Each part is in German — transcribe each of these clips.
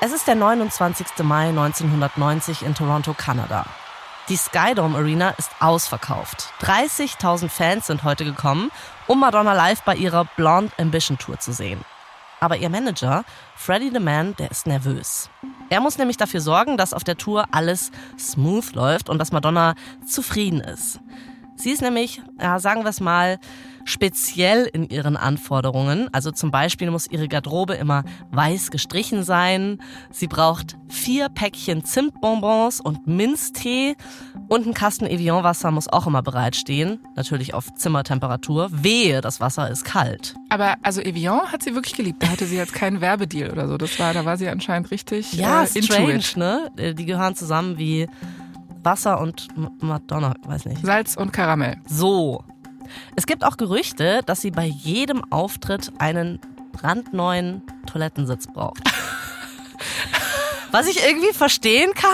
Es ist der 29. Mai 1990 in Toronto, Kanada. Die Skydome Arena ist ausverkauft. 30.000 Fans sind heute gekommen, um Madonna live bei ihrer Blonde Ambition Tour zu sehen. Aber ihr Manager, Freddie the Man, der ist nervös. Er muss nämlich dafür sorgen, dass auf der Tour alles smooth läuft und dass Madonna zufrieden ist. Sie ist nämlich, ja, sagen wir es mal, speziell in ihren Anforderungen. Also zum Beispiel muss ihre Garderobe immer weiß gestrichen sein. Sie braucht vier Päckchen Zimtbonbons und Minztee und ein Kasten Evian-Wasser muss auch immer bereitstehen. Natürlich auf Zimmertemperatur. Wehe, das Wasser ist kalt. Aber also Evian hat sie wirklich geliebt. Da hatte sie jetzt keinen Werbedeal oder so. Das war, da war sie anscheinend richtig ja, äh, strange, ne? Äh, die gehören zusammen wie Wasser und Madonna, weiß nicht. Salz und Karamell. So. Es gibt auch Gerüchte, dass sie bei jedem Auftritt einen brandneuen Toilettensitz braucht. Was ich irgendwie verstehen kann,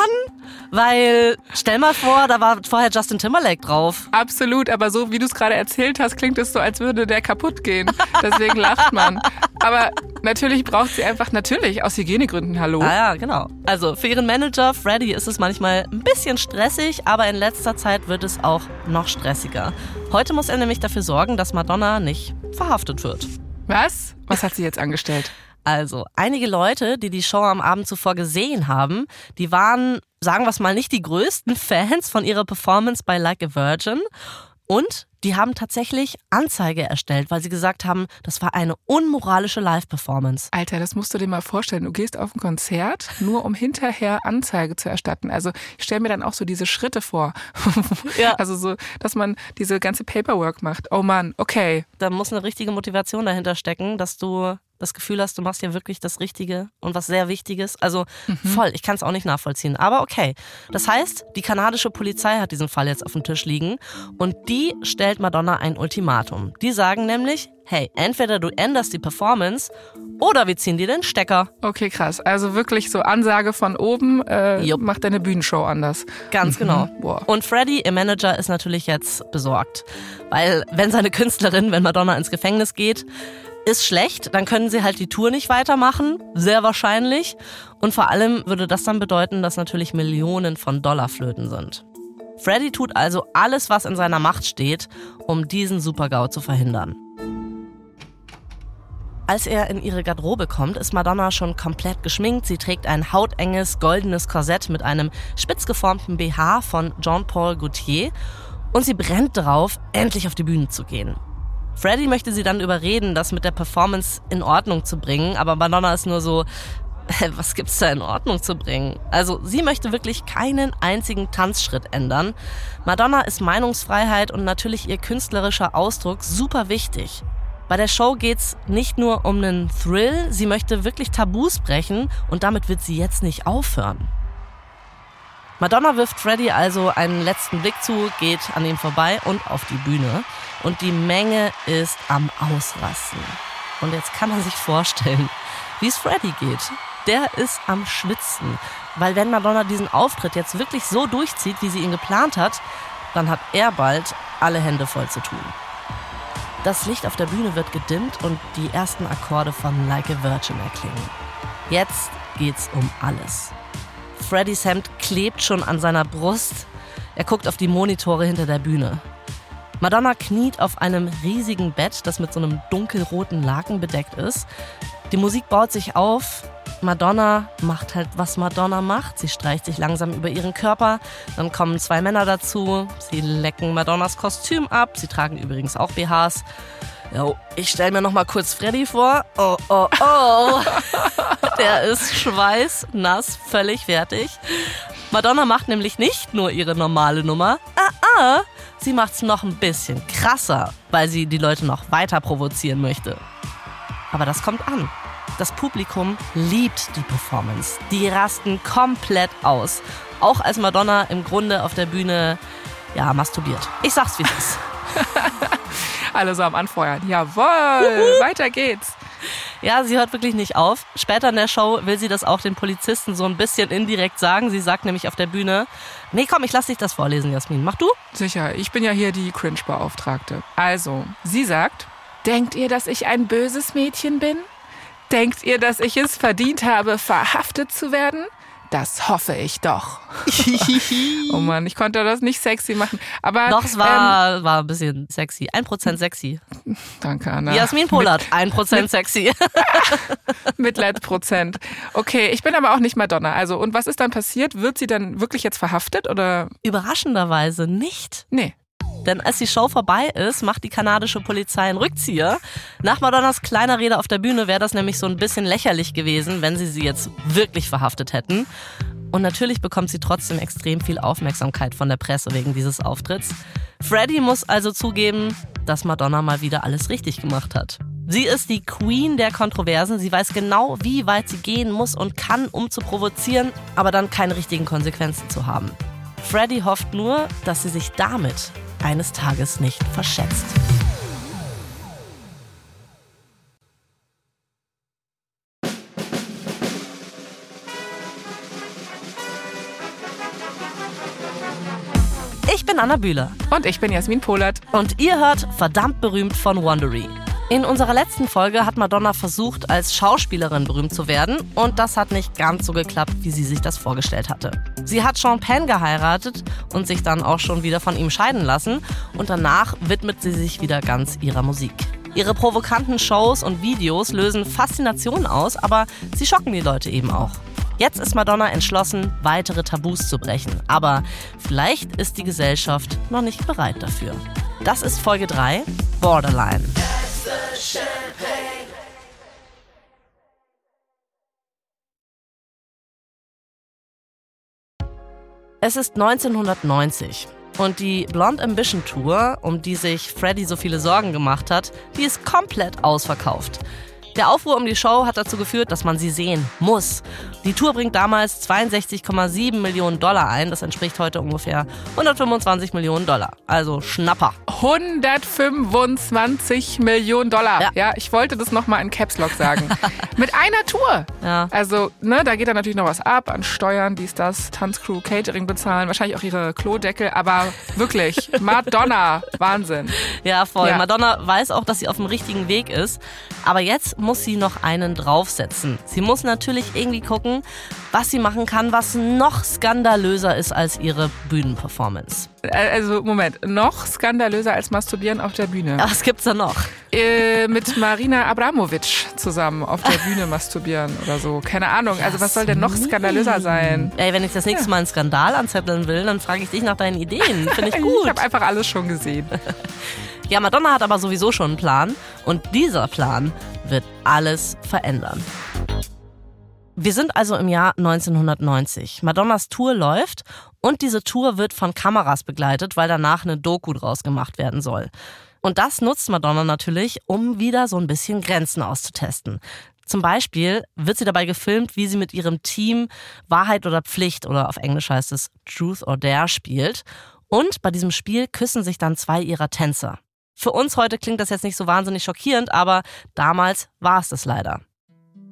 weil stell mal vor, da war vorher Justin Timberlake drauf. Absolut, aber so wie du es gerade erzählt hast, klingt es so, als würde der kaputt gehen. Deswegen lacht man. Aber natürlich braucht sie einfach natürlich aus Hygienegründen Hallo. Ah ja, genau. Also für ihren Manager Freddy ist es manchmal ein bisschen stressig, aber in letzter Zeit wird es auch noch stressiger. Heute muss er nämlich dafür sorgen, dass Madonna nicht verhaftet wird. Was? Was hat sie jetzt angestellt? Also, einige Leute, die die Show am Abend zuvor gesehen haben, die waren, sagen wir es mal, nicht die größten Fans von ihrer Performance bei Like a Virgin. Und die haben tatsächlich Anzeige erstellt, weil sie gesagt haben, das war eine unmoralische Live-Performance. Alter, das musst du dir mal vorstellen. Du gehst auf ein Konzert, nur um hinterher Anzeige zu erstatten. Also ich stelle mir dann auch so diese Schritte vor. ja. Also so, dass man diese ganze Paperwork macht. Oh Mann, okay. Da muss eine richtige Motivation dahinter stecken, dass du das Gefühl hast, du machst ja wirklich das Richtige und was sehr Wichtiges. Also mhm. voll, ich kann es auch nicht nachvollziehen. Aber okay. Das heißt, die kanadische Polizei hat diesen Fall jetzt auf dem Tisch liegen und die stellt Madonna ein Ultimatum. Die sagen nämlich, hey, entweder du änderst die Performance oder wir ziehen dir den Stecker. Okay, krass. Also wirklich so Ansage von oben, äh, mach deine Bühnenshow anders. Ganz genau. Mhm. Boah. Und Freddy, ihr Manager, ist natürlich jetzt besorgt. Weil wenn seine Künstlerin, wenn Madonna ins Gefängnis geht, ist schlecht, dann können sie halt die Tour nicht weitermachen, sehr wahrscheinlich. Und vor allem würde das dann bedeuten, dass natürlich Millionen von Dollar flöten sind. Freddy tut also alles, was in seiner Macht steht, um diesen Supergau zu verhindern. Als er in ihre Garderobe kommt, ist Madonna schon komplett geschminkt. Sie trägt ein hautenges, goldenes Korsett mit einem spitz geformten BH von Jean-Paul Gaultier und sie brennt darauf, endlich auf die Bühne zu gehen. Freddy möchte sie dann überreden, das mit der Performance in Ordnung zu bringen, aber Madonna ist nur so, was gibt's da in Ordnung zu bringen? Also sie möchte wirklich keinen einzigen Tanzschritt ändern. Madonna ist Meinungsfreiheit und natürlich ihr künstlerischer Ausdruck super wichtig. Bei der Show geht's nicht nur um einen Thrill, sie möchte wirklich Tabus brechen und damit wird sie jetzt nicht aufhören. Madonna wirft Freddy also einen letzten Blick zu, geht an ihm vorbei und auf die Bühne. Und die Menge ist am Ausrasten. Und jetzt kann man sich vorstellen, wie es Freddy geht. Der ist am Schwitzen. Weil wenn Madonna diesen Auftritt jetzt wirklich so durchzieht, wie sie ihn geplant hat, dann hat er bald alle Hände voll zu tun. Das Licht auf der Bühne wird gedimmt und die ersten Akkorde von Like a Virgin erklingen. Jetzt geht's um alles. Freddys Hemd klebt schon an seiner Brust. Er guckt auf die Monitore hinter der Bühne. Madonna kniet auf einem riesigen Bett, das mit so einem dunkelroten Laken bedeckt ist. Die Musik baut sich auf. Madonna macht halt, was Madonna macht. Sie streicht sich langsam über ihren Körper. Dann kommen zwei Männer dazu. Sie lecken Madonnas Kostüm ab. Sie tragen übrigens auch BHs. Jo, ich stelle mir noch mal kurz Freddy vor. Oh, oh, oh. Der ist schweißnass, völlig fertig. Madonna macht nämlich nicht nur ihre normale Nummer. Ah, ah. Sie macht's noch ein bisschen krasser, weil sie die Leute noch weiter provozieren möchte. Aber das kommt an. Das Publikum liebt die Performance. Die rasten komplett aus. Auch als Madonna im Grunde auf der Bühne ja, masturbiert. Ich sag's wie es ist. Alle so am Anfeuern. Jawohl, weiter geht's. Ja, sie hört wirklich nicht auf. Später in der Show will sie das auch den Polizisten so ein bisschen indirekt sagen. Sie sagt nämlich auf der Bühne, nee, komm, ich lass dich das vorlesen, Jasmin. Mach du? Sicher, ich bin ja hier die Cringe-Beauftragte. Also, sie sagt, denkt ihr, dass ich ein böses Mädchen bin? Denkt ihr, dass ich es verdient habe, verhaftet zu werden? Das hoffe ich doch. oh Mann, ich konnte das nicht sexy machen. Aber doch, es war, ähm, war ein bisschen sexy. Ein Prozent sexy. Danke, Anna. Jasmin Polat, ein Prozent sexy. Mitleidsprozent. Okay, ich bin aber auch nicht Madonna. Also, und was ist dann passiert? Wird sie dann wirklich jetzt verhaftet oder? Überraschenderweise nicht. Nee. Denn als die Show vorbei ist, macht die kanadische Polizei einen Rückzieher. Nach Madonnas kleiner Rede auf der Bühne wäre das nämlich so ein bisschen lächerlich gewesen, wenn sie sie jetzt wirklich verhaftet hätten. Und natürlich bekommt sie trotzdem extrem viel Aufmerksamkeit von der Presse wegen dieses Auftritts. Freddie muss also zugeben, dass Madonna mal wieder alles richtig gemacht hat. Sie ist die Queen der Kontroversen. Sie weiß genau, wie weit sie gehen muss und kann, um zu provozieren, aber dann keine richtigen Konsequenzen zu haben. Freddie hofft nur, dass sie sich damit eines Tages nicht verschätzt. Ich bin Anna Bühler. Und ich bin Jasmin Polat. Und ihr hört Verdammt berühmt von Wondery. In unserer letzten Folge hat Madonna versucht, als Schauspielerin berühmt zu werden und das hat nicht ganz so geklappt, wie sie sich das vorgestellt hatte. Sie hat Penn geheiratet und sich dann auch schon wieder von ihm scheiden lassen und danach widmet sie sich wieder ganz ihrer Musik. Ihre provokanten Shows und Videos lösen Faszination aus, aber sie schocken die Leute eben auch. Jetzt ist Madonna entschlossen, weitere Tabus zu brechen. Aber vielleicht ist die Gesellschaft noch nicht bereit dafür. Das ist Folge 3, Borderline. Es ist 1990 und die Blonde Ambition Tour, um die sich Freddie so viele Sorgen gemacht hat, die ist komplett ausverkauft. Der Aufruhr um die Show hat dazu geführt, dass man sie sehen muss. Die Tour bringt damals 62,7 Millionen Dollar ein. Das entspricht heute ungefähr 125 Millionen Dollar. Also Schnapper. 125 Millionen Dollar. Ja, ja ich wollte das nochmal in Caps Lock sagen. Mit einer Tour. Ja. Also, ne, da geht dann natürlich noch was ab an Steuern, dies, das, Tanzcrew, Catering bezahlen, wahrscheinlich auch ihre Klodeckel, aber wirklich, Madonna, Wahnsinn. Ja, voll. Ja. Madonna weiß auch, dass sie auf dem richtigen Weg ist. Aber jetzt muss sie noch einen draufsetzen. Sie muss natürlich irgendwie gucken, was sie machen kann, was noch skandalöser ist als ihre Bühnenperformance. Also Moment, noch skandalöser als Masturbieren auf der Bühne. Was gibt's da noch? Äh, mit Marina Abramovic zusammen auf der Bühne masturbieren oder so. Keine Ahnung. Also was soll denn noch skandalöser sein? Ey, wenn ich das nächste Mal einen Skandal anzetteln will, dann frage ich dich nach deinen Ideen. Finde ich gut. ich habe einfach alles schon gesehen. Ja, Madonna hat aber sowieso schon einen Plan und dieser Plan wird alles verändern. Wir sind also im Jahr 1990. Madonnas Tour läuft und diese Tour wird von Kameras begleitet, weil danach eine Doku draus gemacht werden soll. Und das nutzt Madonna natürlich, um wieder so ein bisschen Grenzen auszutesten. Zum Beispiel wird sie dabei gefilmt, wie sie mit ihrem Team Wahrheit oder Pflicht oder auf Englisch heißt es Truth or Dare spielt. Und bei diesem Spiel küssen sich dann zwei ihrer Tänzer. Für uns heute klingt das jetzt nicht so wahnsinnig schockierend, aber damals war es das leider.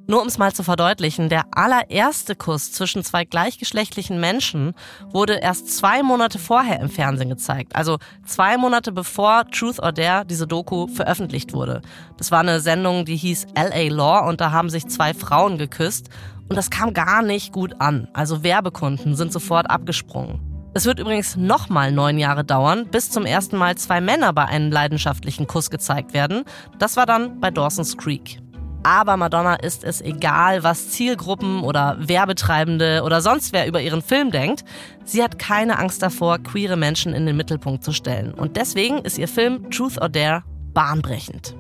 Nur um es mal zu verdeutlichen, der allererste Kuss zwischen zwei gleichgeschlechtlichen Menschen wurde erst zwei Monate vorher im Fernsehen gezeigt. Also zwei Monate bevor Truth or Dare, diese Doku, veröffentlicht wurde. Das war eine Sendung, die hieß LA Law und da haben sich zwei Frauen geküsst und das kam gar nicht gut an. Also Werbekunden sind sofort abgesprungen. Es wird übrigens nochmal neun Jahre dauern, bis zum ersten Mal zwei Männer bei einem leidenschaftlichen Kuss gezeigt werden. Das war dann bei Dawson's Creek. Aber Madonna ist es egal, was Zielgruppen oder Werbetreibende oder sonst wer über ihren Film denkt. Sie hat keine Angst davor, queere Menschen in den Mittelpunkt zu stellen. Und deswegen ist ihr Film Truth or Dare bahnbrechend.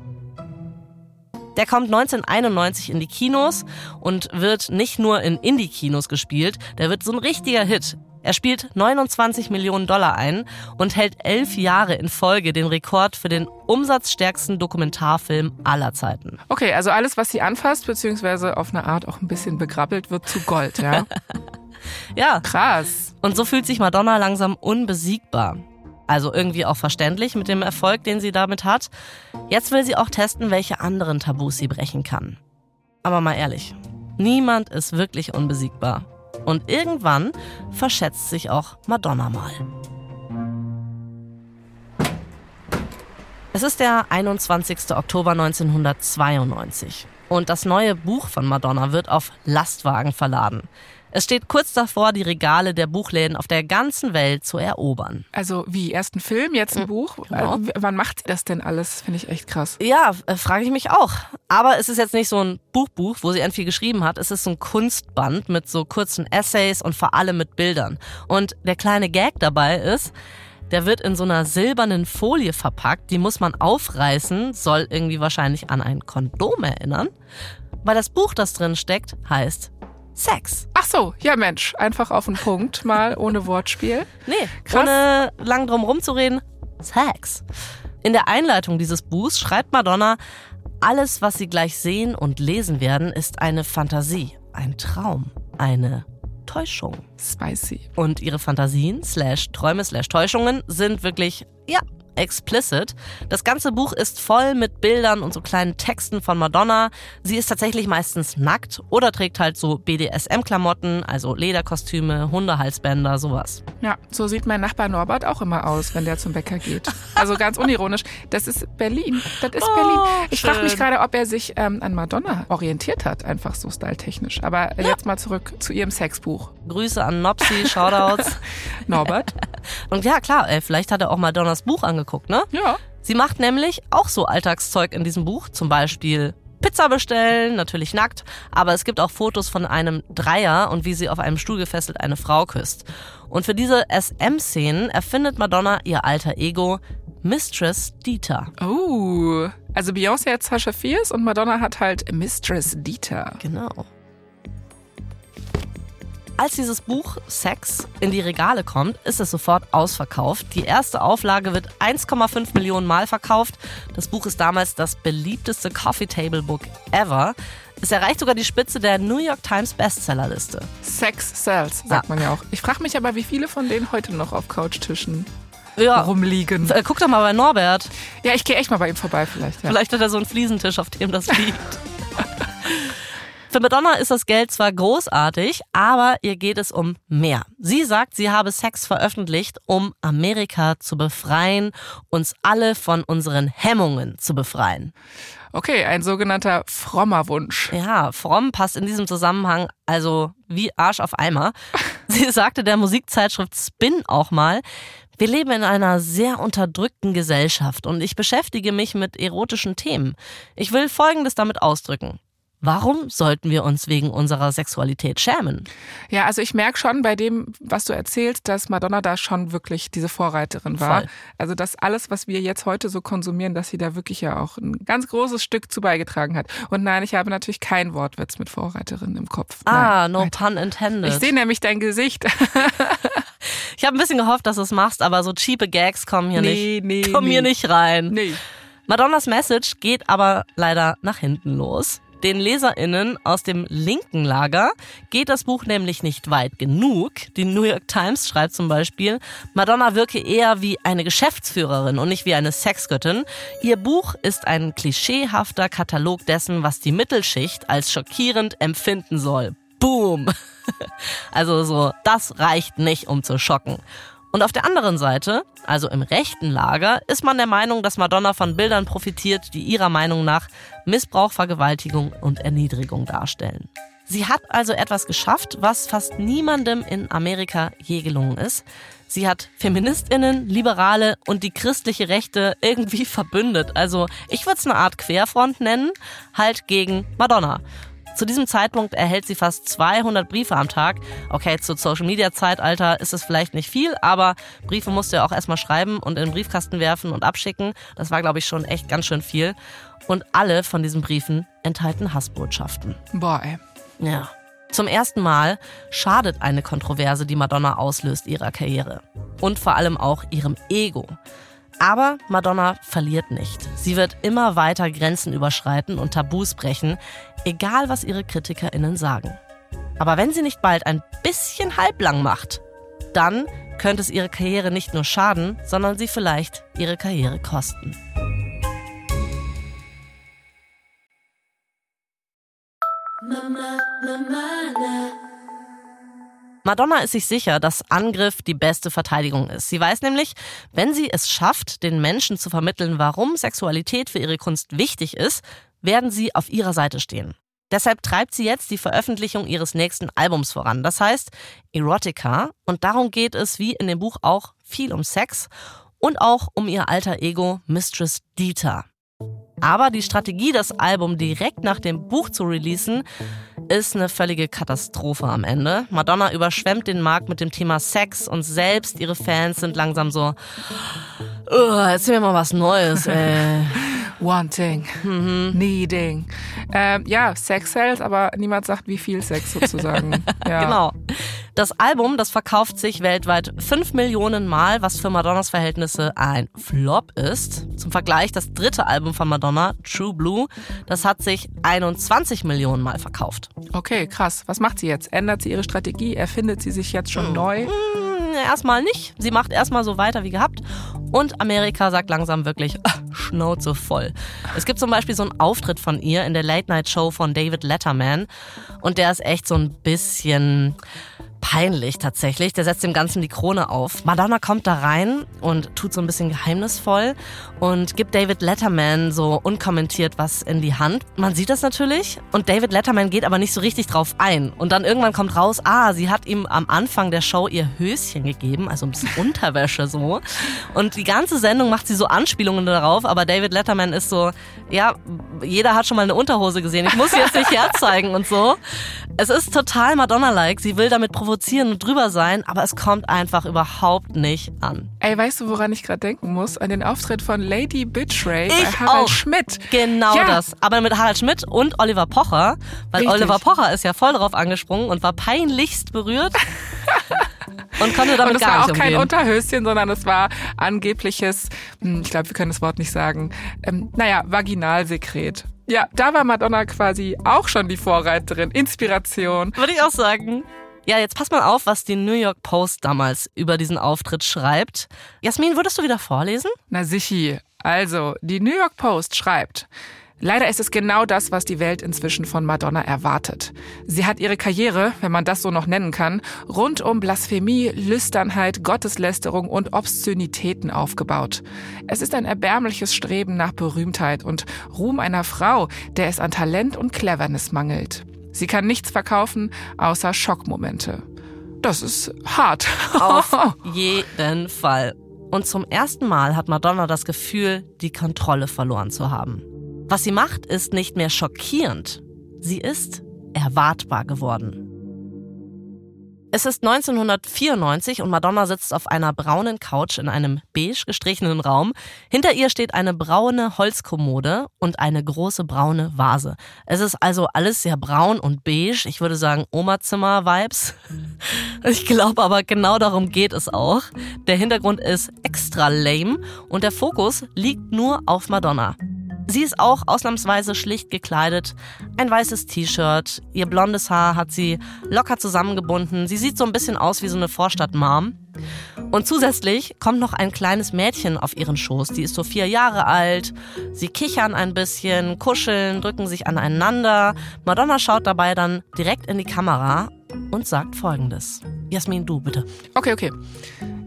Der kommt 1991 in die Kinos und wird nicht nur in Indie-Kinos gespielt, der wird so ein richtiger Hit. Er spielt 29 Millionen Dollar ein und hält elf Jahre in Folge den Rekord für den umsatzstärksten Dokumentarfilm aller Zeiten. Okay, also alles, was sie anfasst, beziehungsweise auf eine Art auch ein bisschen begrabbelt, wird zu Gold, ja? ja. Krass. Und so fühlt sich Madonna langsam unbesiegbar. Also irgendwie auch verständlich mit dem Erfolg, den sie damit hat. Jetzt will sie auch testen, welche anderen Tabus sie brechen kann. Aber mal ehrlich, niemand ist wirklich unbesiegbar. Und irgendwann verschätzt sich auch Madonna mal. Es ist der 21. Oktober 1992. Und das neue Buch von Madonna wird auf Lastwagen verladen. Es steht kurz davor, die Regale der Buchläden auf der ganzen Welt zu erobern. Also wie, erst ein Film, jetzt ein mhm. Buch? Genau. Wann macht sie das denn alles? Finde ich echt krass. Ja, äh, frage ich mich auch. Aber es ist jetzt nicht so ein Buchbuch, wo sie viel geschrieben hat. Es ist so ein Kunstband mit so kurzen Essays und vor allem mit Bildern. Und der kleine Gag dabei ist, der wird in so einer silbernen Folie verpackt. Die muss man aufreißen, soll irgendwie wahrscheinlich an ein Kondom erinnern. Weil das Buch, das drin steckt, heißt Sex. Ach so, ja Mensch, einfach auf den Punkt, mal ohne Wortspiel. Nee, Krass. ohne lang drum rumzureden. Sex. In der Einleitung dieses Buchs schreibt Madonna, alles, was Sie gleich sehen und lesen werden, ist eine Fantasie, ein Traum, eine Täuschung. Spicy. Und ihre Fantasien, slash Träume, slash Täuschungen sind wirklich, ja, explicit. Das ganze Buch ist voll mit Bildern und so kleinen Texten von Madonna. Sie ist tatsächlich meistens nackt oder trägt halt so BDSM-Klamotten, also Lederkostüme, Hundehalsbänder, sowas. Ja, so sieht mein Nachbar Norbert auch immer aus, wenn der zum Bäcker geht. Also ganz unironisch. Das ist Berlin. Das ist oh, Berlin. Ich frage mich gerade, ob er sich ähm, an Madonna orientiert hat, einfach so styletechnisch. Aber ja. jetzt mal zurück zu ihrem Sexbuch. Grüße an Nopsi, Shoutouts. Norbert. Und ja, klar, ey, vielleicht hat er auch Madonnas Buch angeguckt, ne? Ja. Sie macht nämlich auch so Alltagszeug in diesem Buch, zum Beispiel Pizza bestellen, natürlich nackt, aber es gibt auch Fotos von einem Dreier und wie sie auf einem Stuhl gefesselt eine Frau küsst. Und für diese SM-Szenen erfindet Madonna ihr alter Ego Mistress Dieter. Oh, also Beyoncé hat Sasha Fierce und Madonna hat halt Mistress Dieter. Genau. Als dieses Buch Sex in die Regale kommt, ist es sofort ausverkauft. Die erste Auflage wird 1,5 Millionen Mal verkauft. Das Buch ist damals das beliebteste Coffee Table Book ever. Es erreicht sogar die Spitze der New York Times Bestsellerliste. Sex sells, sagt ja. man ja auch. Ich frage mich aber, wie viele von denen heute noch auf Couchtischen ja. rumliegen. Äh, guck doch mal bei Norbert. Ja, ich gehe echt mal bei ihm vorbei vielleicht. Ja. Vielleicht hat er so einen Fliesentisch, auf dem das liegt. Für Madonna ist das Geld zwar großartig, aber ihr geht es um mehr. Sie sagt, sie habe Sex veröffentlicht, um Amerika zu befreien, uns alle von unseren Hemmungen zu befreien. Okay, ein sogenannter frommer Wunsch. Ja, fromm passt in diesem Zusammenhang also wie Arsch auf Eimer. Sie sagte der Musikzeitschrift Spin auch mal, wir leben in einer sehr unterdrückten Gesellschaft und ich beschäftige mich mit erotischen Themen. Ich will Folgendes damit ausdrücken. Warum sollten wir uns wegen unserer Sexualität schämen? Ja, also ich merke schon bei dem, was du erzählst, dass Madonna da schon wirklich diese Vorreiterin war. Voll. Also dass alles, was wir jetzt heute so konsumieren, dass sie da wirklich ja auch ein ganz großes Stück zu beigetragen hat. Und nein, ich habe natürlich kein Wortwitz mit Vorreiterin im Kopf. Ah, nein, no pun intended. Ich sehe nämlich dein Gesicht. ich habe ein bisschen gehofft, dass du es machst, aber so cheape Gags kommen hier nee, nicht, nee, kommen nee. hier nicht rein. Nee. Madonnas Message geht aber leider nach hinten los. Den LeserInnen aus dem linken Lager geht das Buch nämlich nicht weit genug. Die New York Times schreibt zum Beispiel, Madonna wirke eher wie eine Geschäftsführerin und nicht wie eine Sexgöttin. Ihr Buch ist ein klischeehafter Katalog dessen, was die Mittelschicht als schockierend empfinden soll. Boom! Also so, das reicht nicht, um zu schocken. Und auf der anderen Seite, also im rechten Lager, ist man der Meinung, dass Madonna von Bildern profitiert, die ihrer Meinung nach Missbrauch, Vergewaltigung und Erniedrigung darstellen. Sie hat also etwas geschafft, was fast niemandem in Amerika je gelungen ist. Sie hat Feministinnen, Liberale und die christliche Rechte irgendwie verbündet. Also ich würde es eine Art Querfront nennen, halt gegen Madonna. Zu diesem Zeitpunkt erhält sie fast 200 Briefe am Tag. Okay, zu Social Media Zeitalter ist es vielleicht nicht viel, aber Briefe musst du ja auch erstmal schreiben und in den Briefkasten werfen und abschicken. Das war, glaube ich, schon echt ganz schön viel. Und alle von diesen Briefen enthalten Hassbotschaften. Boah, ey. Ja. Zum ersten Mal schadet eine Kontroverse, die Madonna auslöst, ihrer Karriere. Und vor allem auch ihrem Ego. Aber Madonna verliert nicht. Sie wird immer weiter Grenzen überschreiten und Tabus brechen, egal was ihre KritikerInnen sagen. Aber wenn sie nicht bald ein bisschen halblang macht, dann könnte es ihre Karriere nicht nur schaden, sondern sie vielleicht ihre Karriere kosten. Madonna ist sich sicher, dass Angriff die beste Verteidigung ist. Sie weiß nämlich, wenn sie es schafft, den Menschen zu vermitteln, warum Sexualität für ihre Kunst wichtig ist, werden sie auf ihrer Seite stehen. Deshalb treibt sie jetzt die Veröffentlichung ihres nächsten Albums voran. Das heißt Erotica. Und darum geht es, wie in dem Buch auch, viel um Sex und auch um ihr alter Ego Mistress Dieter. Aber die Strategie, das Album direkt nach dem Buch zu releasen, ist eine völlige Katastrophe am Ende. Madonna überschwemmt den Markt mit dem Thema Sex und selbst ihre Fans sind langsam so, oh, erzähl mir mal was Neues, ey. Wanting, mhm. needing. Ähm, ja, Sex sells, aber niemand sagt, wie viel Sex sozusagen. Ja. genau. Das Album, das verkauft sich weltweit 5 Millionen Mal, was für Madonnas Verhältnisse ein Flop ist. Zum Vergleich, das dritte Album von Madonna, True Blue, das hat sich 21 Millionen Mal verkauft. Okay, krass. Was macht sie jetzt? Ändert sie ihre Strategie? Erfindet sie sich jetzt schon mhm. neu? erstmal nicht. Sie macht erstmal so weiter wie gehabt. Und Amerika sagt langsam wirklich, Schnauze voll. Es gibt zum Beispiel so einen Auftritt von ihr in der Late-Night-Show von David Letterman. Und der ist echt so ein bisschen peinlich tatsächlich. Der setzt dem Ganzen die Krone auf. Madonna kommt da rein und tut so ein bisschen geheimnisvoll und gibt David Letterman so unkommentiert was in die Hand. Man sieht das natürlich und David Letterman geht aber nicht so richtig drauf ein. Und dann irgendwann kommt raus, ah, sie hat ihm am Anfang der Show ihr Höschen gegeben, also ein bisschen Unterwäsche so. Und die ganze Sendung macht sie so Anspielungen darauf, aber David Letterman ist so, ja, jeder hat schon mal eine Unterhose gesehen. Ich muss sie jetzt nicht herzeigen und so. Es ist total Madonna-like. Sie will damit provozieren und drüber sein, aber es kommt einfach überhaupt nicht an. Ey, weißt du, woran ich gerade denken muss? An den Auftritt von Lady Bitchray bei Harald auch. Schmidt. Genau ja. das. Aber mit Harald Schmidt und Oliver Pocher, weil Richtig. Oliver Pocher ist ja voll drauf angesprungen und war peinlichst berührt. und konnte damit und es gar war nicht auch kein Unterhöschen, sondern es war angebliches, hm, ich glaube, wir können das Wort nicht sagen, ähm, naja, Vaginalsekret. Ja, da war Madonna quasi auch schon die Vorreiterin. Inspiration. Würde ich auch sagen. Ja, jetzt pass mal auf, was die New York Post damals über diesen Auftritt schreibt. Jasmin, würdest du wieder vorlesen? Na sichi. Also, die New York Post schreibt, Leider ist es genau das, was die Welt inzwischen von Madonna erwartet. Sie hat ihre Karriere, wenn man das so noch nennen kann, rund um Blasphemie, Lüsternheit, Gotteslästerung und Obszönitäten aufgebaut. Es ist ein erbärmliches Streben nach Berühmtheit und Ruhm einer Frau, der es an Talent und Cleverness mangelt. Sie kann nichts verkaufen, außer Schockmomente. Das ist hart. Auf jeden Fall. Und zum ersten Mal hat Madonna das Gefühl, die Kontrolle verloren zu haben. Was sie macht, ist nicht mehr schockierend. Sie ist erwartbar geworden. Es ist 1994 und Madonna sitzt auf einer braunen Couch in einem beige gestrichenen Raum. Hinter ihr steht eine braune Holzkommode und eine große braune Vase. Es ist also alles sehr braun und beige. Ich würde sagen Oma-Zimmer-Vibes. Ich glaube aber genau darum geht es auch. Der Hintergrund ist extra lame und der Fokus liegt nur auf Madonna. Sie ist auch ausnahmsweise schlicht gekleidet. Ein weißes T-Shirt, ihr blondes Haar hat sie locker zusammengebunden. Sie sieht so ein bisschen aus wie so eine Vorstadt-Mom. Und zusätzlich kommt noch ein kleines Mädchen auf ihren Schoß. Die ist so vier Jahre alt. Sie kichern ein bisschen, kuscheln, drücken sich aneinander. Madonna schaut dabei dann direkt in die Kamera und sagt folgendes. Jasmin, du bitte. Okay, okay.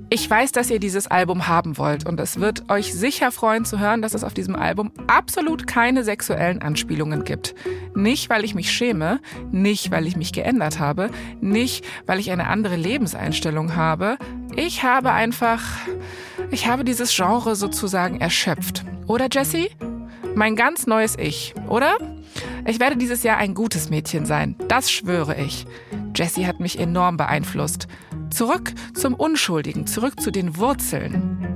Ich weiß, dass ihr dieses Album haben wollt und es wird euch sicher freuen zu hören, dass es auf diesem Album absolut keine sexuellen Anspielungen gibt. Nicht, weil ich mich schäme, nicht, weil ich mich geändert habe, nicht, weil ich eine andere Lebenseinstellung habe. Ich habe einfach, ich habe dieses Genre sozusagen erschöpft. Oder Jessie? Mein ganz neues Ich, oder? Ich werde dieses Jahr ein gutes Mädchen sein, das schwöre ich. Jessie hat mich enorm beeinflusst. Zurück zum Unschuldigen, zurück zu den Wurzeln.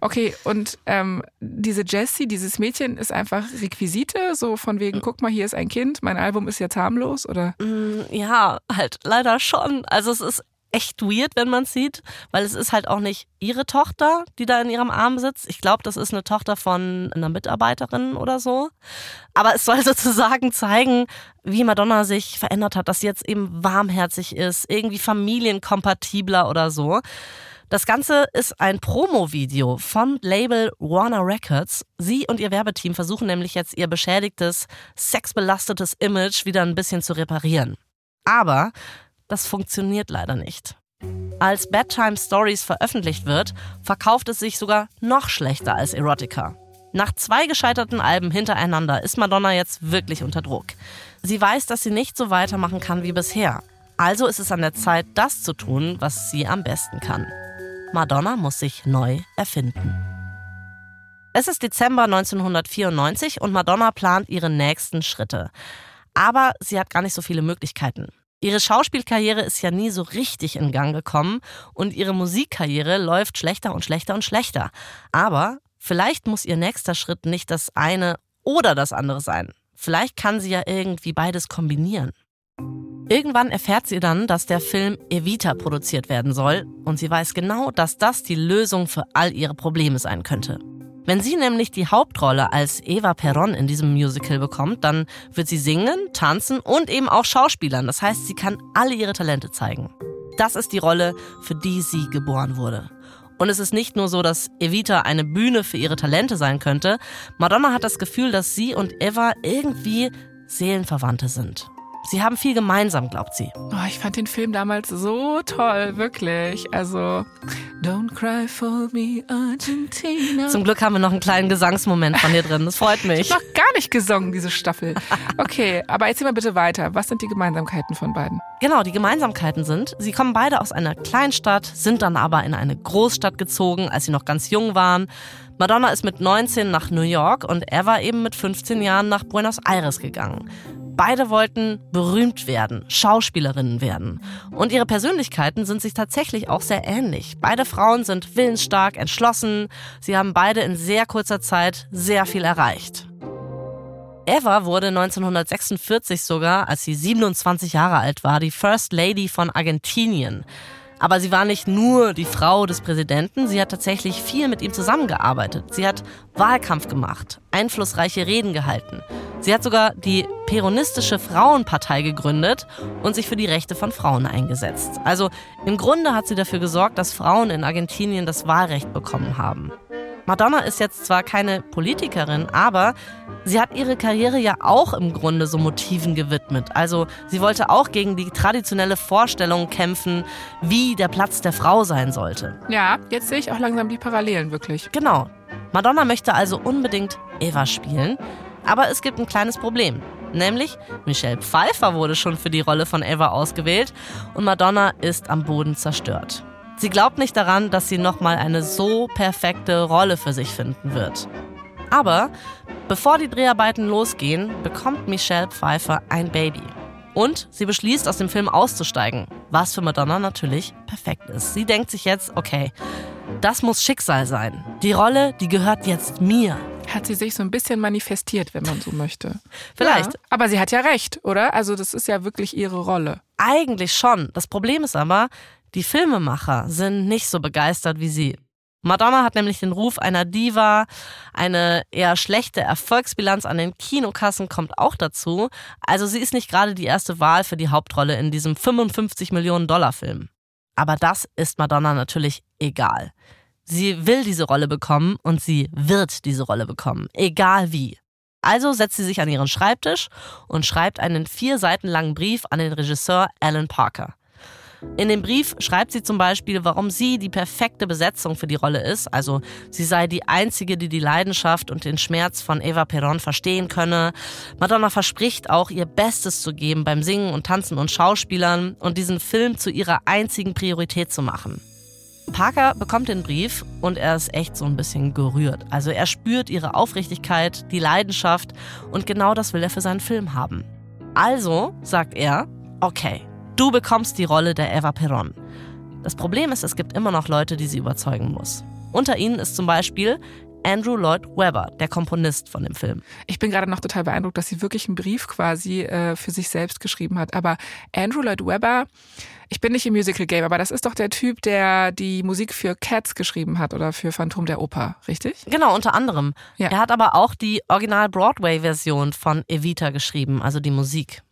Okay, und ähm, diese Jessie, dieses Mädchen ist einfach Requisite, so von wegen, guck mal, hier ist ein Kind, mein Album ist jetzt harmlos, oder? Mm, ja, halt leider schon. Also es ist echt weird, wenn man es sieht, weil es ist halt auch nicht ihre Tochter, die da in ihrem Arm sitzt. Ich glaube, das ist eine Tochter von einer Mitarbeiterin oder so. Aber es soll sozusagen zeigen, wie Madonna sich verändert hat, dass sie jetzt eben warmherzig ist, irgendwie familienkompatibler oder so. Das Ganze ist ein Promo-Video vom Label Warner Records. Sie und ihr Werbeteam versuchen nämlich jetzt ihr beschädigtes, sexbelastetes Image wieder ein bisschen zu reparieren. Aber das funktioniert leider nicht. Als Bedtime Stories veröffentlicht wird, verkauft es sich sogar noch schlechter als Erotica. Nach zwei gescheiterten Alben hintereinander ist Madonna jetzt wirklich unter Druck. Sie weiß, dass sie nicht so weitermachen kann wie bisher. Also ist es an der Zeit, das zu tun, was sie am besten kann. Madonna muss sich neu erfinden. Es ist Dezember 1994 und Madonna plant ihre nächsten Schritte. Aber sie hat gar nicht so viele Möglichkeiten. Ihre Schauspielkarriere ist ja nie so richtig in Gang gekommen und ihre Musikkarriere läuft schlechter und schlechter und schlechter. Aber vielleicht muss ihr nächster Schritt nicht das eine oder das andere sein. Vielleicht kann sie ja irgendwie beides kombinieren. Irgendwann erfährt sie dann, dass der Film Evita produziert werden soll und sie weiß genau, dass das die Lösung für all ihre Probleme sein könnte. Wenn sie nämlich die Hauptrolle als Eva Perron in diesem Musical bekommt, dann wird sie singen, tanzen und eben auch schauspielern. Das heißt, sie kann alle ihre Talente zeigen. Das ist die Rolle, für die sie geboren wurde. Und es ist nicht nur so, dass Evita eine Bühne für ihre Talente sein könnte. Madonna hat das Gefühl, dass sie und Eva irgendwie Seelenverwandte sind. Sie haben viel gemeinsam, glaubt sie. Oh, ich fand den Film damals so toll, wirklich. Also, Don't cry for me, Argentina. Zum Glück haben wir noch einen kleinen Gesangsmoment von dir drin. Das freut mich. Ich habe noch gar nicht gesungen, diese Staffel. Okay, aber erzähl mal bitte weiter. Was sind die Gemeinsamkeiten von beiden? Genau, die Gemeinsamkeiten sind, sie kommen beide aus einer Kleinstadt, sind dann aber in eine Großstadt gezogen, als sie noch ganz jung waren. Madonna ist mit 19 nach New York und er war eben mit 15 Jahren nach Buenos Aires gegangen. Beide wollten berühmt werden, Schauspielerinnen werden. Und ihre Persönlichkeiten sind sich tatsächlich auch sehr ähnlich. Beide Frauen sind willensstark, entschlossen. Sie haben beide in sehr kurzer Zeit sehr viel erreicht. Eva wurde 1946 sogar, als sie 27 Jahre alt war, die First Lady von Argentinien. Aber sie war nicht nur die Frau des Präsidenten, sie hat tatsächlich viel mit ihm zusammengearbeitet. Sie hat Wahlkampf gemacht, einflussreiche Reden gehalten. Sie hat sogar die Peronistische Frauenpartei gegründet und sich für die Rechte von Frauen eingesetzt. Also im Grunde hat sie dafür gesorgt, dass Frauen in Argentinien das Wahlrecht bekommen haben. Madonna ist jetzt zwar keine Politikerin, aber sie hat ihre Karriere ja auch im Grunde so Motiven gewidmet. Also sie wollte auch gegen die traditionelle Vorstellung kämpfen, wie der Platz der Frau sein sollte. Ja, jetzt sehe ich auch langsam die Parallelen wirklich. Genau. Madonna möchte also unbedingt Eva spielen, aber es gibt ein kleines Problem. Nämlich Michelle Pfeiffer wurde schon für die Rolle von Eva ausgewählt und Madonna ist am Boden zerstört. Sie glaubt nicht daran, dass sie nochmal eine so perfekte Rolle für sich finden wird. Aber bevor die Dreharbeiten losgehen, bekommt Michelle Pfeiffer ein Baby. Und sie beschließt, aus dem Film auszusteigen, was für Madonna natürlich perfekt ist. Sie denkt sich jetzt, okay, das muss Schicksal sein. Die Rolle, die gehört jetzt mir. Hat sie sich so ein bisschen manifestiert, wenn man so möchte. Vielleicht. Ja, aber sie hat ja recht, oder? Also das ist ja wirklich ihre Rolle. Eigentlich schon. Das Problem ist aber, die Filmemacher sind nicht so begeistert wie sie. Madonna hat nämlich den Ruf einer Diva, eine eher schlechte Erfolgsbilanz an den Kinokassen kommt auch dazu. Also sie ist nicht gerade die erste Wahl für die Hauptrolle in diesem 55 Millionen Dollar Film. Aber das ist Madonna natürlich egal. Sie will diese Rolle bekommen und sie wird diese Rolle bekommen, egal wie. Also setzt sie sich an ihren Schreibtisch und schreibt einen vier Seiten langen Brief an den Regisseur Alan Parker. In dem Brief schreibt sie zum Beispiel, warum sie die perfekte Besetzung für die Rolle ist. Also sie sei die Einzige, die die Leidenschaft und den Schmerz von Eva Perón verstehen könne. Madonna verspricht auch, ihr Bestes zu geben beim Singen und Tanzen und Schauspielern und diesen Film zu ihrer einzigen Priorität zu machen. Parker bekommt den Brief und er ist echt so ein bisschen gerührt. Also er spürt ihre Aufrichtigkeit, die Leidenschaft und genau das will er für seinen Film haben. Also sagt er, okay, Du bekommst die Rolle der Eva Perón. Das Problem ist, es gibt immer noch Leute, die sie überzeugen muss. Unter ihnen ist zum Beispiel Andrew Lloyd Webber, der Komponist von dem Film. Ich bin gerade noch total beeindruckt, dass sie wirklich einen Brief quasi äh, für sich selbst geschrieben hat. Aber Andrew Lloyd Webber, ich bin nicht im Musical Game, aber das ist doch der Typ, der die Musik für Cats geschrieben hat oder für Phantom der Oper, richtig? Genau, unter anderem. Ja. Er hat aber auch die Original Broadway-Version von Evita geschrieben, also die Musik.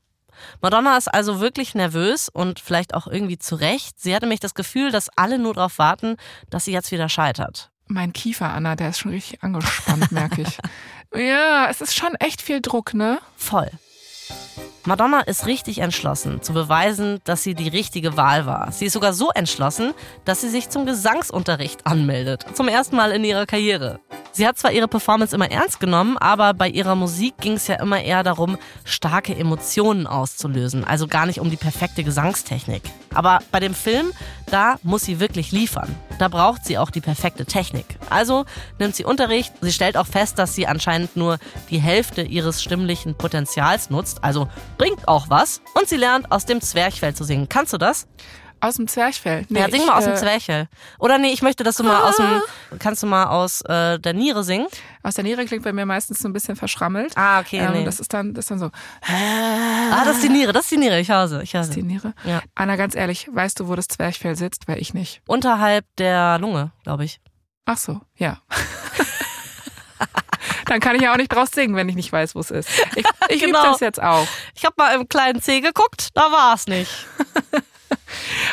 Madonna ist also wirklich nervös und vielleicht auch irgendwie zu Recht. Sie hatte nämlich das Gefühl, dass alle nur darauf warten, dass sie jetzt wieder scheitert. Mein Kiefer, Anna, der ist schon richtig angespannt, merke ich. Ja, es ist schon echt viel Druck, ne? Voll. Madonna ist richtig entschlossen, zu beweisen, dass sie die richtige Wahl war. Sie ist sogar so entschlossen, dass sie sich zum Gesangsunterricht anmeldet. Zum ersten Mal in ihrer Karriere. Sie hat zwar ihre Performance immer ernst genommen, aber bei ihrer Musik ging es ja immer eher darum, starke Emotionen auszulösen. Also gar nicht um die perfekte Gesangstechnik. Aber bei dem Film, da muss sie wirklich liefern. Da braucht sie auch die perfekte Technik. Also nimmt sie Unterricht. Sie stellt auch fest, dass sie anscheinend nur die Hälfte ihres stimmlichen Potenzials nutzt. Also bringt auch was. Und sie lernt aus dem Zwerchfell zu singen. Kannst du das? Aus dem Zwerchfell. Nee, ja, sing mal aus dem äh, Zwerchfell. Oder nee, ich möchte, dass du mal aus dem. Kannst du mal aus äh, der Niere singen? Aus der Niere klingt bei mir meistens so ein bisschen verschrammelt. Ah, okay. Ähm, nee. Das ist dann, das ist dann so. Ah, das ist die Niere, das ist die Niere, ich hause. Ich hause. Das ist die Niere? Ja. Anna, ganz ehrlich, weißt du, wo das Zwerchfell sitzt? Weil ich nicht. Unterhalb der Lunge, glaube ich. Ach so, ja. Dann kann ich ja auch nicht draus singen, wenn ich nicht weiß, wo es ist. Ich, ich genau. übe das jetzt auch. Ich habe mal im kleinen C geguckt, da war es nicht.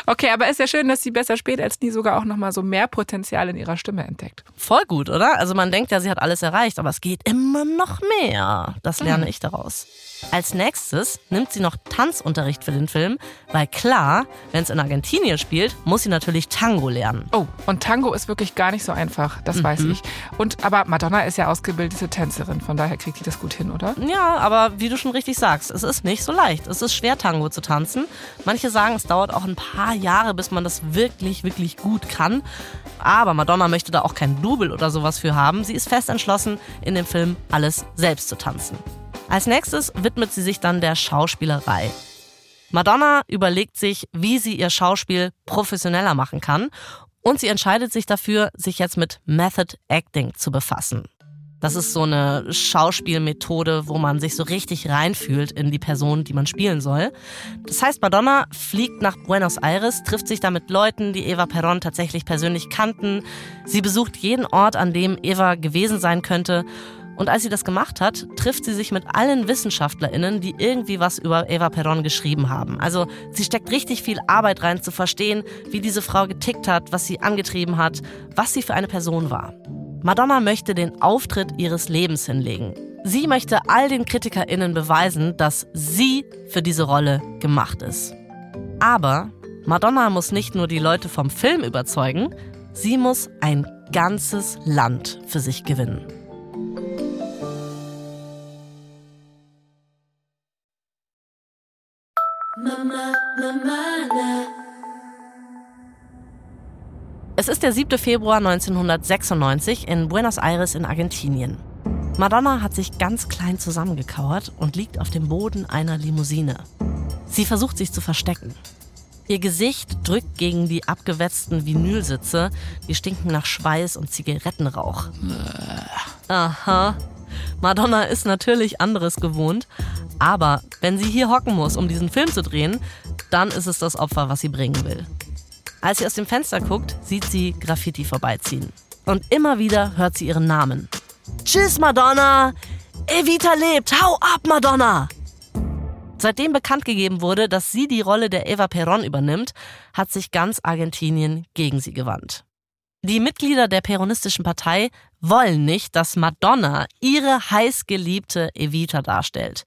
Okay, aber ist ja schön, dass sie besser spät als nie sogar auch nochmal so mehr Potenzial in ihrer Stimme entdeckt. Voll gut, oder? Also man denkt ja, sie hat alles erreicht, aber es geht immer noch mehr. Das lerne mhm. ich daraus. Als nächstes nimmt sie noch Tanzunterricht für den Film, weil klar, wenn es in Argentinien spielt, muss sie natürlich Tango lernen. Oh, und Tango ist wirklich gar nicht so einfach, das mhm. weiß ich. Und aber Madonna ist ja ausgebildete Tänzerin, von daher kriegt sie das gut hin, oder? Ja, aber wie du schon richtig sagst, es ist nicht so leicht. Es ist schwer, Tango zu tanzen. Manche sagen, es dauert auch ein paar Jahre, bis man das wirklich, wirklich gut kann. Aber Madonna möchte da auch kein Double oder sowas für haben. Sie ist fest entschlossen, in dem Film alles selbst zu tanzen. Als nächstes widmet sie sich dann der Schauspielerei. Madonna überlegt sich, wie sie ihr Schauspiel professioneller machen kann und sie entscheidet sich dafür, sich jetzt mit Method Acting zu befassen. Das ist so eine Schauspielmethode, wo man sich so richtig reinfühlt in die Person, die man spielen soll. Das heißt, Madonna fliegt nach Buenos Aires, trifft sich da mit Leuten, die Eva Perón tatsächlich persönlich kannten. Sie besucht jeden Ort, an dem Eva gewesen sein könnte und als sie das gemacht hat, trifft sie sich mit allen WissenschaftlerInnen, die irgendwie was über Eva Perón geschrieben haben. Also sie steckt richtig viel Arbeit rein, zu verstehen, wie diese Frau getickt hat, was sie angetrieben hat, was sie für eine Person war. Madonna möchte den Auftritt ihres Lebens hinlegen. Sie möchte all den KritikerInnen beweisen, dass sie für diese Rolle gemacht ist. Aber Madonna muss nicht nur die Leute vom Film überzeugen, sie muss ein ganzes Land für sich gewinnen. Mama, Mama, es ist der 7. Februar 1996 in Buenos Aires in Argentinien. Madonna hat sich ganz klein zusammengekauert und liegt auf dem Boden einer Limousine. Sie versucht sich zu verstecken. Ihr Gesicht drückt gegen die abgewetzten Vinylsitze, die stinken nach Schweiß und Zigarettenrauch. Aha. Madonna ist natürlich anderes gewohnt, aber wenn sie hier hocken muss, um diesen Film zu drehen, dann ist es das Opfer, was sie bringen will. Als sie aus dem Fenster guckt, sieht sie Graffiti vorbeiziehen. Und immer wieder hört sie ihren Namen. Tschüss, Madonna! Evita lebt! Hau ab, Madonna! Seitdem bekannt gegeben wurde, dass sie die Rolle der Eva Perón übernimmt, hat sich ganz Argentinien gegen sie gewandt. Die Mitglieder der Peronistischen Partei wollen nicht, dass Madonna ihre heißgeliebte Evita darstellt.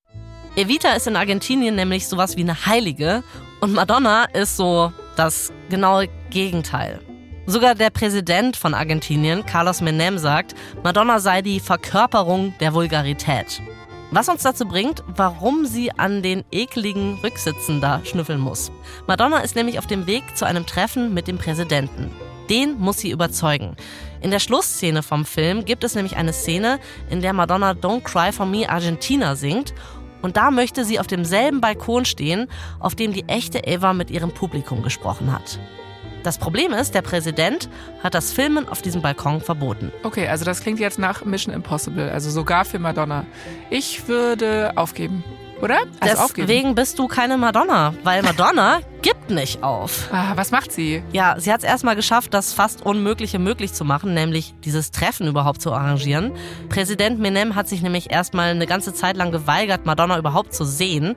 Evita ist in Argentinien nämlich sowas wie eine Heilige und Madonna ist so das genaue Gegenteil. Sogar der Präsident von Argentinien, Carlos Menem, sagt, Madonna sei die Verkörperung der Vulgarität. Was uns dazu bringt, warum sie an den ekligen Rücksitzen da schnüffeln muss. Madonna ist nämlich auf dem Weg zu einem Treffen mit dem Präsidenten. Den muss sie überzeugen. In der Schlussszene vom Film gibt es nämlich eine Szene, in der Madonna Don't Cry for Me Argentina singt und da möchte sie auf demselben Balkon stehen, auf dem die echte Eva mit ihrem Publikum gesprochen hat. Das Problem ist, der Präsident hat das Filmen auf diesem Balkon verboten. Okay, also das klingt jetzt nach Mission Impossible, also sogar für Madonna. Ich würde aufgeben oder? Also Deswegen aufgeben. bist du keine Madonna, weil Madonna gibt nicht auf. Ah, was macht sie? Ja, sie hat es erstmal geschafft, das fast Unmögliche möglich zu machen, nämlich dieses Treffen überhaupt zu arrangieren. Präsident Menem hat sich nämlich erstmal eine ganze Zeit lang geweigert, Madonna überhaupt zu sehen.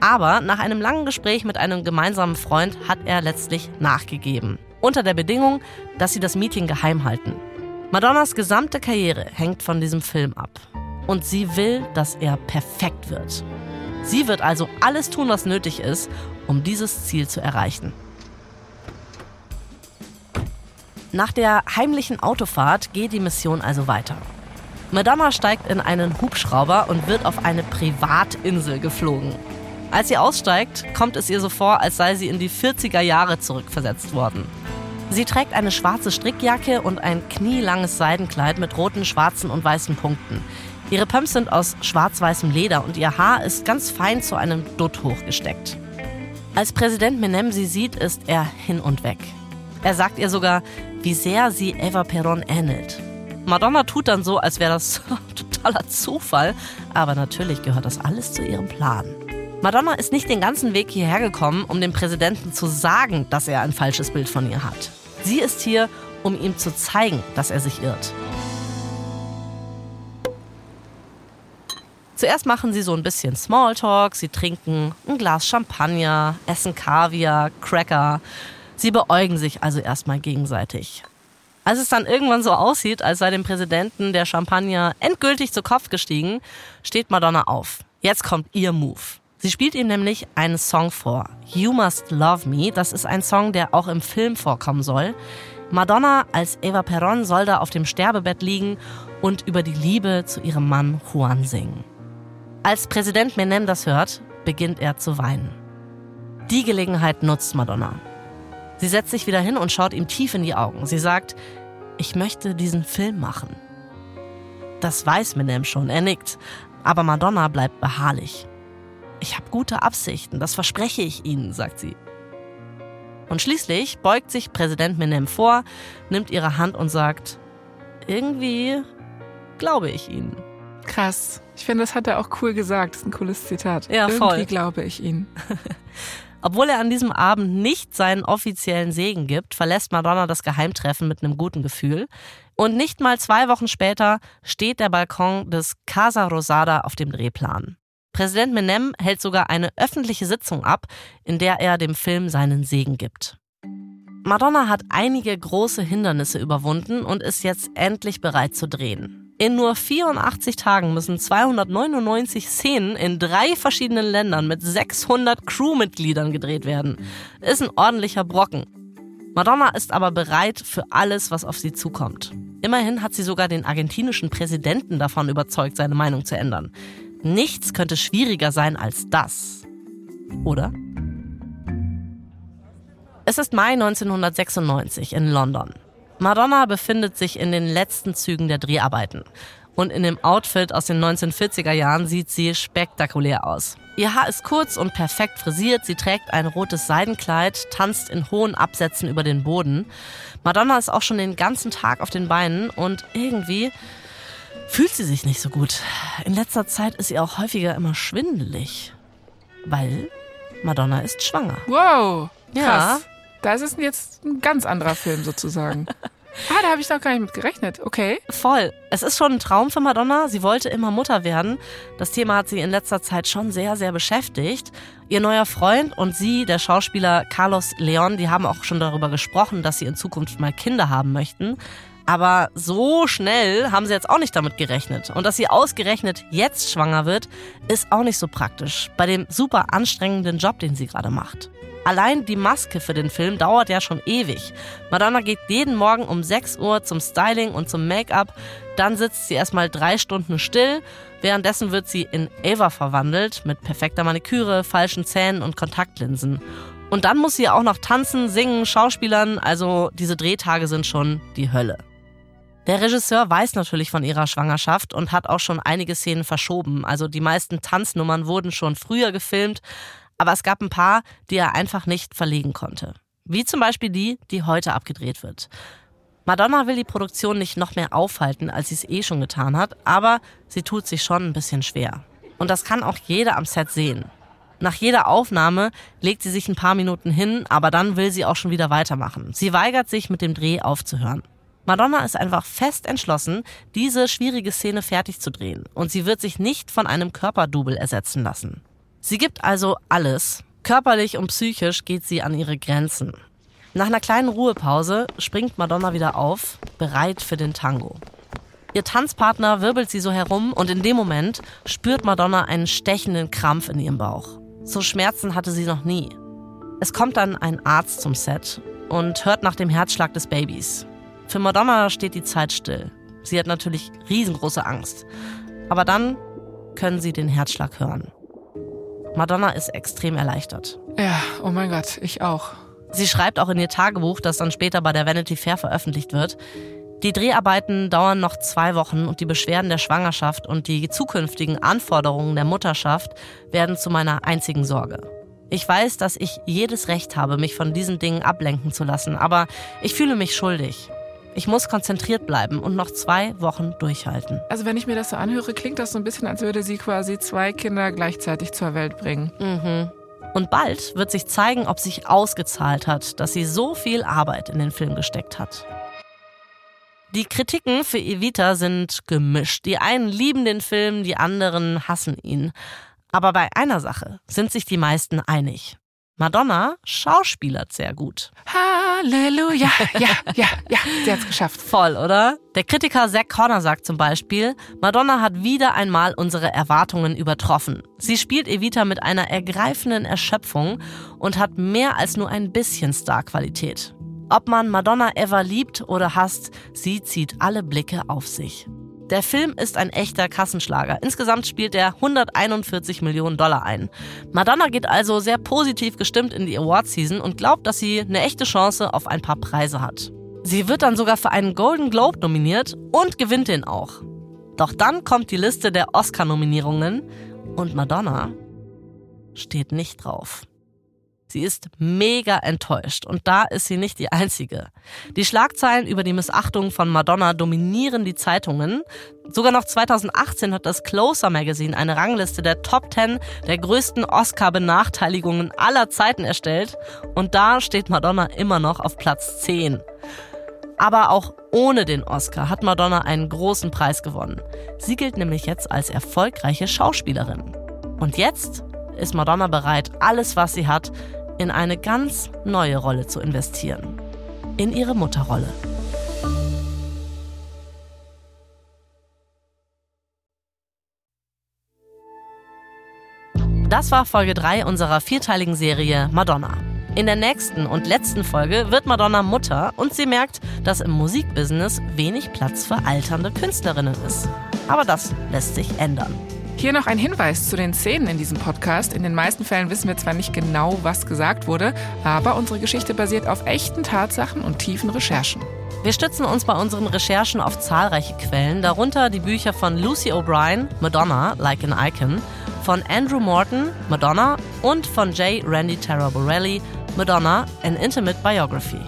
Aber nach einem langen Gespräch mit einem gemeinsamen Freund hat er letztlich nachgegeben. Unter der Bedingung, dass sie das Meeting geheim halten. Madonnas gesamte Karriere hängt von diesem Film ab. Und sie will, dass er perfekt wird. Sie wird also alles tun, was nötig ist, um dieses Ziel zu erreichen. Nach der heimlichen Autofahrt geht die Mission also weiter. Madonna steigt in einen Hubschrauber und wird auf eine Privatinsel geflogen. Als sie aussteigt, kommt es ihr so vor, als sei sie in die 40er Jahre zurückversetzt worden. Sie trägt eine schwarze Strickjacke und ein knielanges Seidenkleid mit roten, schwarzen und weißen Punkten. Ihre Pumps sind aus schwarz-weißem Leder und ihr Haar ist ganz fein zu einem Dutt hochgesteckt. Als Präsident Menem sie sieht, ist er hin und weg. Er sagt ihr sogar, wie sehr sie Eva Perón ähnelt. Madonna tut dann so, als wäre das totaler Zufall, aber natürlich gehört das alles zu ihrem Plan. Madonna ist nicht den ganzen Weg hierher gekommen, um dem Präsidenten zu sagen, dass er ein falsches Bild von ihr hat. Sie ist hier, um ihm zu zeigen, dass er sich irrt. Zuerst machen sie so ein bisschen Smalltalk, sie trinken ein Glas Champagner, essen Kaviar, Cracker. Sie beäugen sich also erstmal gegenseitig. Als es dann irgendwann so aussieht, als sei dem Präsidenten der Champagner endgültig zu Kopf gestiegen, steht Madonna auf. Jetzt kommt ihr Move. Sie spielt ihm nämlich einen Song vor. You Must Love Me. Das ist ein Song, der auch im Film vorkommen soll. Madonna als Eva Perón soll da auf dem Sterbebett liegen und über die Liebe zu ihrem Mann Juan singen. Als Präsident Menem das hört, beginnt er zu weinen. Die Gelegenheit nutzt Madonna. Sie setzt sich wieder hin und schaut ihm tief in die Augen. Sie sagt, ich möchte diesen Film machen. Das weiß Menem schon, er nickt. Aber Madonna bleibt beharrlich. Ich habe gute Absichten, das verspreche ich Ihnen, sagt sie. Und schließlich beugt sich Präsident Menem vor, nimmt ihre Hand und sagt, irgendwie glaube ich Ihnen. Krass. Ich finde, das hat er auch cool gesagt. Das ist ein cooles Zitat. Ja, irgendwie voll. Irgendwie glaube ich Ihnen. Obwohl er an diesem Abend nicht seinen offiziellen Segen gibt, verlässt Madonna das Geheimtreffen mit einem guten Gefühl. Und nicht mal zwei Wochen später steht der Balkon des Casa Rosada auf dem Drehplan. Präsident Menem hält sogar eine öffentliche Sitzung ab, in der er dem Film seinen Segen gibt. Madonna hat einige große Hindernisse überwunden und ist jetzt endlich bereit zu drehen. In nur 84 Tagen müssen 299 Szenen in drei verschiedenen Ländern mit 600 Crewmitgliedern gedreht werden. Ist ein ordentlicher Brocken. Madonna ist aber bereit für alles, was auf sie zukommt. Immerhin hat sie sogar den argentinischen Präsidenten davon überzeugt, seine Meinung zu ändern. Nichts könnte schwieriger sein als das. Oder? Es ist Mai 1996 in London. Madonna befindet sich in den letzten Zügen der Dreharbeiten. Und in dem Outfit aus den 1940er Jahren sieht sie spektakulär aus. Ihr Haar ist kurz und perfekt frisiert, sie trägt ein rotes Seidenkleid, tanzt in hohen Absätzen über den Boden. Madonna ist auch schon den ganzen Tag auf den Beinen und irgendwie fühlt sie sich nicht so gut. In letzter Zeit ist sie auch häufiger immer schwindelig. Weil Madonna ist schwanger. Wow. Krass. Ja. Das ist jetzt ein ganz anderer Film sozusagen. ah, da habe ich noch gar nicht mit gerechnet. Okay. Voll. Es ist schon ein Traum für Madonna. Sie wollte immer Mutter werden. Das Thema hat sie in letzter Zeit schon sehr, sehr beschäftigt. Ihr neuer Freund und sie, der Schauspieler Carlos Leon, die haben auch schon darüber gesprochen, dass sie in Zukunft mal Kinder haben möchten. Aber so schnell haben sie jetzt auch nicht damit gerechnet. Und dass sie ausgerechnet jetzt schwanger wird, ist auch nicht so praktisch. Bei dem super anstrengenden Job, den sie gerade macht. Allein die Maske für den Film dauert ja schon ewig. Madonna geht jeden Morgen um 6 Uhr zum Styling und zum Make-up. Dann sitzt sie erstmal drei Stunden still. Währenddessen wird sie in Ava verwandelt mit perfekter Maniküre, falschen Zähnen und Kontaktlinsen. Und dann muss sie auch noch tanzen, singen, schauspielern. Also diese Drehtage sind schon die Hölle. Der Regisseur weiß natürlich von ihrer Schwangerschaft und hat auch schon einige Szenen verschoben. Also die meisten Tanznummern wurden schon früher gefilmt, aber es gab ein paar, die er einfach nicht verlegen konnte. Wie zum Beispiel die, die heute abgedreht wird. Madonna will die Produktion nicht noch mehr aufhalten, als sie es eh schon getan hat, aber sie tut sich schon ein bisschen schwer. Und das kann auch jeder am Set sehen. Nach jeder Aufnahme legt sie sich ein paar Minuten hin, aber dann will sie auch schon wieder weitermachen. Sie weigert sich, mit dem Dreh aufzuhören. Madonna ist einfach fest entschlossen, diese schwierige Szene fertig zu drehen und sie wird sich nicht von einem Körperdouble ersetzen lassen. Sie gibt also alles. Körperlich und psychisch geht sie an ihre Grenzen. Nach einer kleinen Ruhepause springt Madonna wieder auf, bereit für den Tango. Ihr Tanzpartner wirbelt sie so herum und in dem Moment spürt Madonna einen stechenden Krampf in ihrem Bauch. So Schmerzen hatte sie noch nie. Es kommt dann ein Arzt zum Set und hört nach dem Herzschlag des Babys. Für Madonna steht die Zeit still. Sie hat natürlich riesengroße Angst. Aber dann können sie den Herzschlag hören. Madonna ist extrem erleichtert. Ja, oh mein Gott, ich auch. Sie schreibt auch in ihr Tagebuch, das dann später bei der Vanity Fair veröffentlicht wird. Die Dreharbeiten dauern noch zwei Wochen und die Beschwerden der Schwangerschaft und die zukünftigen Anforderungen der Mutterschaft werden zu meiner einzigen Sorge. Ich weiß, dass ich jedes Recht habe, mich von diesen Dingen ablenken zu lassen, aber ich fühle mich schuldig. Ich muss konzentriert bleiben und noch zwei Wochen durchhalten. Also wenn ich mir das so anhöre, klingt das so ein bisschen, als würde sie quasi zwei Kinder gleichzeitig zur Welt bringen. Mhm. Und bald wird sich zeigen, ob sich ausgezahlt hat, dass sie so viel Arbeit in den Film gesteckt hat. Die Kritiken für Evita sind gemischt. Die einen lieben den Film, die anderen hassen ihn. Aber bei einer Sache sind sich die meisten einig. Madonna schauspielert sehr gut. Halleluja. Ja, ja, ja, sie hat's geschafft. Voll, oder? Der Kritiker Zack Connor sagt zum Beispiel, Madonna hat wieder einmal unsere Erwartungen übertroffen. Sie spielt Evita mit einer ergreifenden Erschöpfung und hat mehr als nur ein bisschen Starqualität. Ob man Madonna ever liebt oder hasst, sie zieht alle Blicke auf sich. Der Film ist ein echter Kassenschlager. Insgesamt spielt er 141 Millionen Dollar ein. Madonna geht also sehr positiv gestimmt in die Award-Season und glaubt, dass sie eine echte Chance auf ein paar Preise hat. Sie wird dann sogar für einen Golden Globe nominiert und gewinnt den auch. Doch dann kommt die Liste der Oscar-Nominierungen und Madonna steht nicht drauf. Sie ist mega enttäuscht und da ist sie nicht die Einzige. Die Schlagzeilen über die Missachtung von Madonna dominieren die Zeitungen. Sogar noch 2018 hat das Closer Magazine eine Rangliste der Top 10 der größten Oscar-Benachteiligungen aller Zeiten erstellt und da steht Madonna immer noch auf Platz 10. Aber auch ohne den Oscar hat Madonna einen großen Preis gewonnen. Sie gilt nämlich jetzt als erfolgreiche Schauspielerin. Und jetzt ist Madonna bereit, alles, was sie hat, in eine ganz neue Rolle zu investieren. In ihre Mutterrolle. Das war Folge 3 unserer vierteiligen Serie Madonna. In der nächsten und letzten Folge wird Madonna Mutter und sie merkt, dass im Musikbusiness wenig Platz für alternde Künstlerinnen ist. Aber das lässt sich ändern. Hier noch ein Hinweis zu den Szenen in diesem Podcast. In den meisten Fällen wissen wir zwar nicht genau, was gesagt wurde, aber unsere Geschichte basiert auf echten Tatsachen und tiefen Recherchen. Wir stützen uns bei unseren Recherchen auf zahlreiche Quellen, darunter die Bücher von Lucy O'Brien, Madonna, Like an Icon, von Andrew Morton, Madonna und von J. Randy Terra Borelli, Madonna, An Intimate Biography.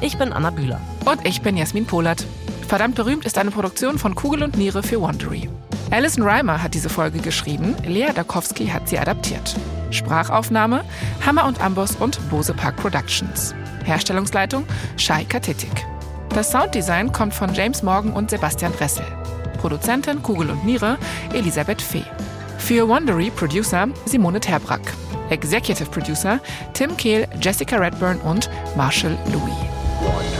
Ich bin Anna Bühler. Und ich bin Jasmin Polat. Verdammt berühmt ist eine Produktion von Kugel und Niere für Wondery. Alison Reimer hat diese Folge geschrieben, Lea Dakowski hat sie adaptiert. Sprachaufnahme Hammer und Amboss und Bose Park Productions. Herstellungsleitung Shai Katetik. Das Sounddesign kommt von James Morgan und Sebastian Wessel. Produzentin Kugel und Niere Elisabeth Fee. Für Wondery Producer Simone Terbrack. Executive Producer Tim Kehl, Jessica Redburn und Marshall Louis.